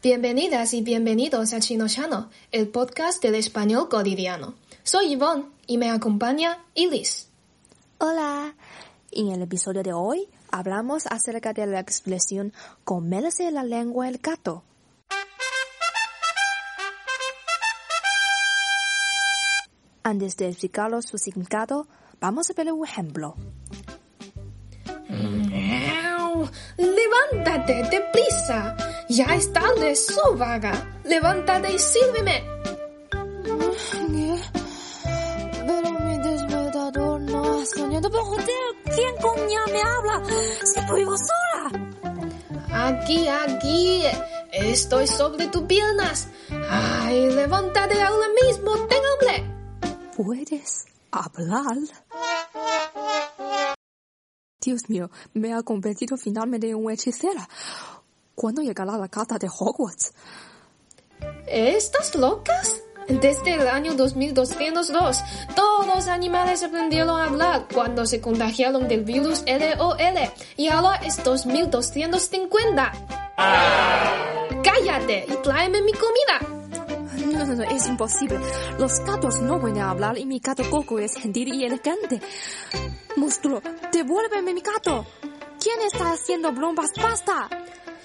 Bienvenidas y bienvenidos a Chino Chano, el podcast del español cotidiano. Soy Yvonne y me acompaña Ilis. Hola. En el episodio de hoy hablamos acerca de la expresión comerse la lengua el gato. Antes de explicaros su significado, vamos a ver un ejemplo. Levántate, deprisa. Ya es tarde, so vaga. Levántate y sírveme. Pero mi despertador no ha soñado. Pero ¿quién coño me habla? Si vivo sola. Aquí, aquí. Estoy sobre tus piernas. Ay, levántate ahora mismo, ten hambre. ¿Puedes hablar? Dios mío, me ha convertido finalmente en una hechicera. ¿Cuándo llegará la carta de Hogwarts? ¿Estás locas? Desde el año 2202, todos los animales aprendieron a hablar cuando se contagiaron del virus LOL y ahora es 2250. ¡Cállate y tráeme mi comida! No, no, no, es imposible. Los gatos no pueden hablar y mi gato Coco es gentil y elegante. Monstruo, devuélveme mi gato. ¿Quién está haciendo bromas? ¡Basta!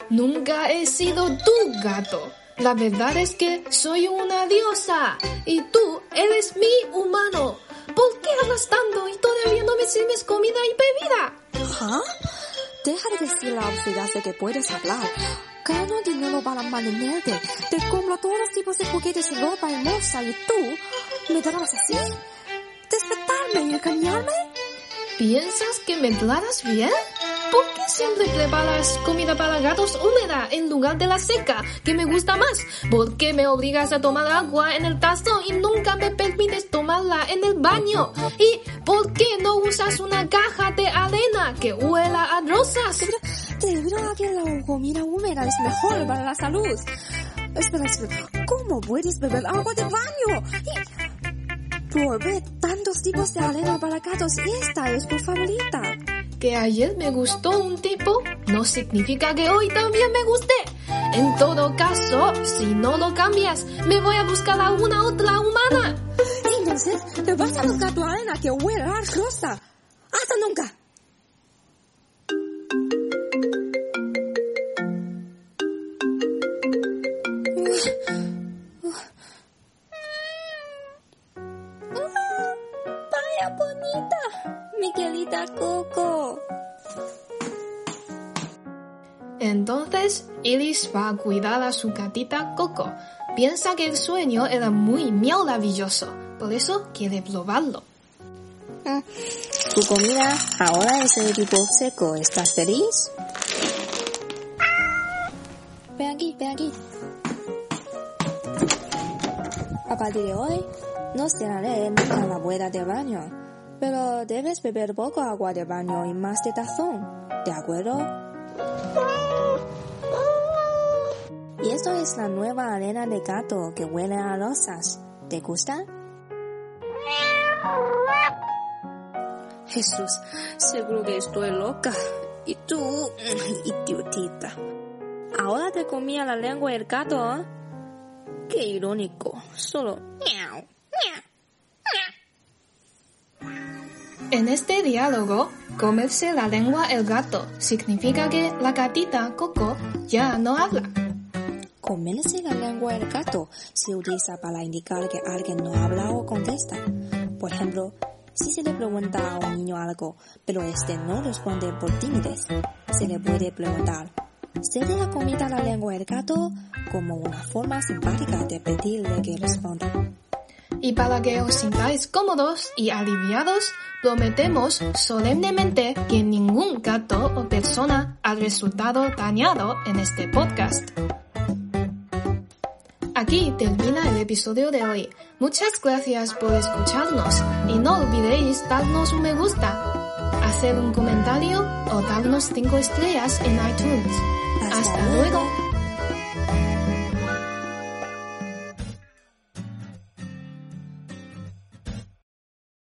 Nunca he sido tu gato. La verdad es que soy una diosa y tú eres mi humano. ¿Por qué hablas tanto y todavía no me sirves comida y bebida? ¿Ah? Deja de decir la obviedad de que puedes hablar. Gano dinero para mantenerte. Te compro todos los tipos de juguetes y ropa hermosa y tú me darás así. ¿Despertarme y engañarme? ¿Piensas que me tratas bien? ¿Por siempre preparas comida para gatos húmeda en lugar de la seca, que me gusta más? ¿Por qué me obligas a tomar agua en el tazón y nunca me permites tomarla en el baño? ¿Y por qué no usas una caja de arena que huela a rosas? Verdad que la comida húmeda es mejor para la salud. Espera, espera. ¿Cómo puedes beber agua de baño? Y... Probé tantos tipos de arena para gatos y esta es tu favorita. Que ayer me gustó un tipo no significa que hoy también me guste. En todo caso, si no lo cambias, me voy a buscar a una otra humana. Entonces, te vas a buscar tu arena que huele a rosa. ¡Hasta nunca! ¡Vaya bonita! Mi querida Coco. Entonces, Iris va a cuidar a su gatita Coco. Piensa que el sueño era muy maravilloso, por eso quiere probarlo. Tu comida ahora es de tipo seco. ¿Estás feliz? Ven aquí, ven aquí. A partir de hoy, no cerraré nunca la puerta del baño. Pero debes beber poco agua de baño y más de tazón. ¿De acuerdo? Y esto es la nueva arena de gato que huele a rosas. ¿Te gusta? Jesús, seguro que estoy loca. Y tú, idiotita. Ahora te comía la lengua el gato, ¿eh? Qué irónico. Solo En este diálogo, comerse la lengua el gato significa que la gatita Coco ya no habla. Comerse la lengua el gato se utiliza para indicar que alguien no habla o contesta. Por ejemplo, si se le pregunta a un niño algo, pero este no responde por timidez, se le puede preguntar, ¿se le ha comido la lengua el gato? como una forma simpática de pedirle que responda. Y para que os sintáis cómodos y aliviados, prometemos solemnemente que ningún gato o persona ha resultado dañado en este podcast. Aquí termina el episodio de hoy. Muchas gracias por escucharnos y no olvidéis darnos un me gusta, hacer un comentario o darnos 5 estrellas en iTunes. Hasta, luego.